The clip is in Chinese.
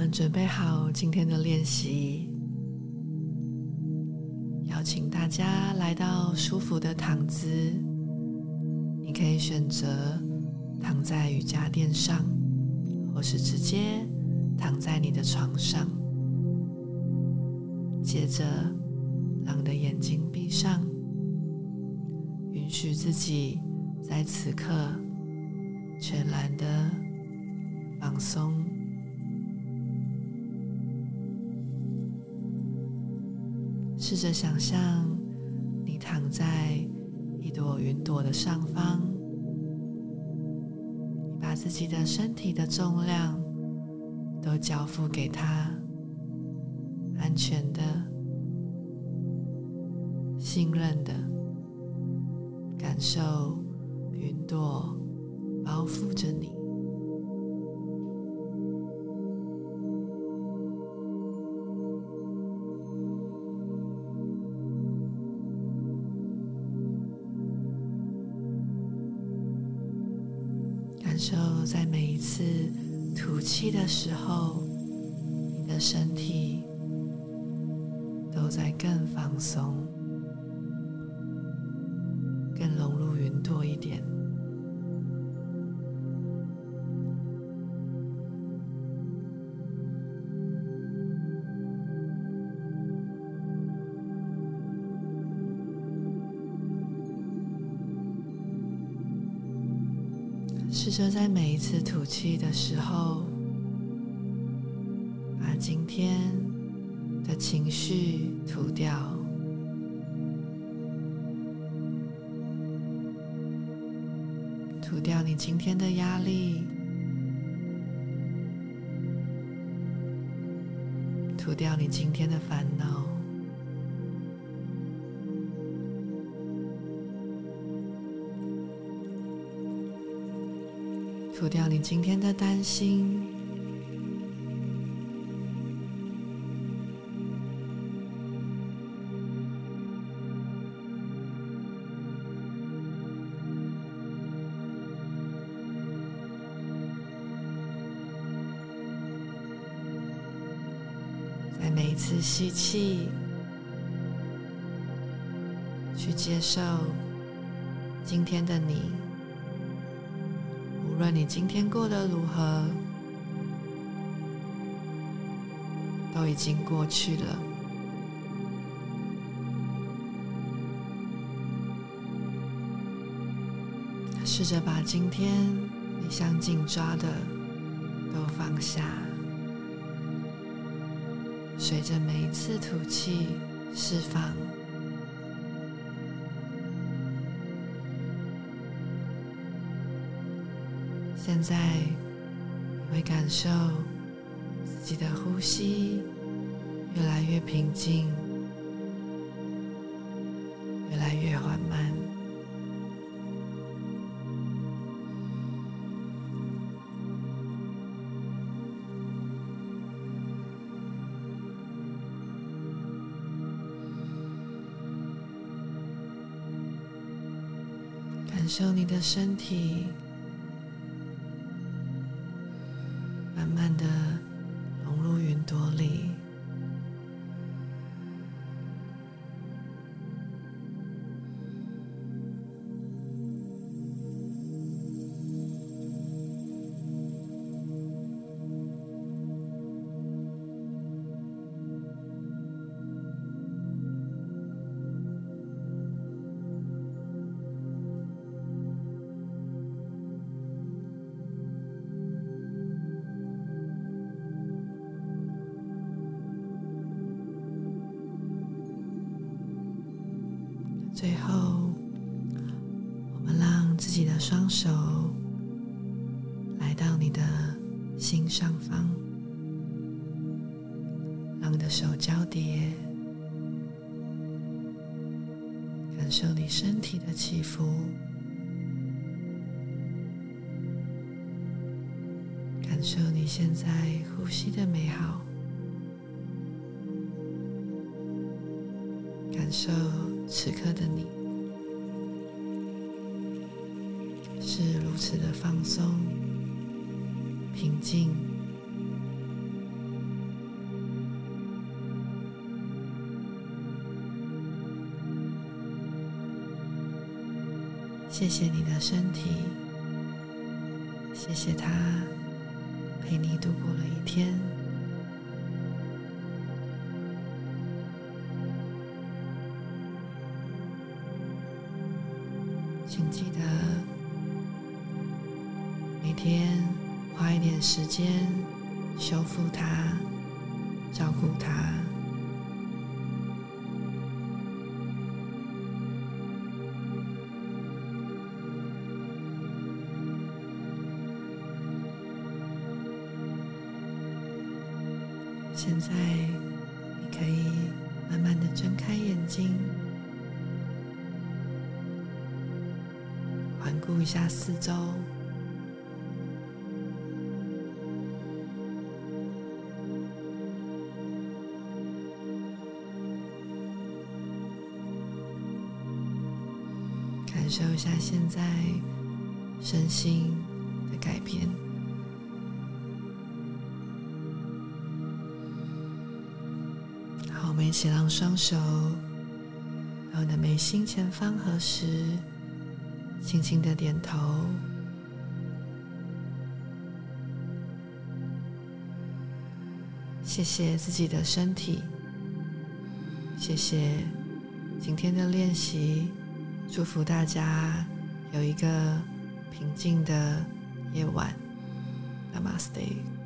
们准备好今天的练习，邀请大家来到舒服的躺姿。你可以选择躺在瑜伽垫上，或是直接躺在你的床上。接着，让你的眼睛闭上，允许自己在此刻全然的放松。试着想象你躺在一朵云朵的上方，把自己的身体的重量都交付给它。安全的、信任的感受，云朵包覆着你，就在每一次吐气的时候，你的身体。都在更放松、更融入云朵一点。试着在每一次吐气的时候，把今天。的情绪吐掉，吐掉你今天的压力，吐掉你今天的烦恼，吐掉你今天的担心。在每一次吸气，去接受今天的你。无论你今天过得如何，都已经过去了。试着把今天你想紧抓的都放下。随着每一次吐气，释放。现在你会感受自己的呼吸越来越平静，越来越缓慢。感受你的身体。最后，我们让自己的双手来到你的心上方，让你的手交叠，感受你身体的起伏，感受你现在呼吸的美好，感受此刻的你。是如此的放松平静。谢谢你的身体谢谢他陪你度过了一天。请记得每天花一点时间修复它，照顾它。现在，你可以慢慢的睁开眼睛，环顾一下四周，感受一下现在身心的改变。好我们一起让双手到你的眉心前方合十，轻轻的点头。谢谢自己的身体，谢谢今天的练习，祝福大家有一个平静的夜晚。Namaste。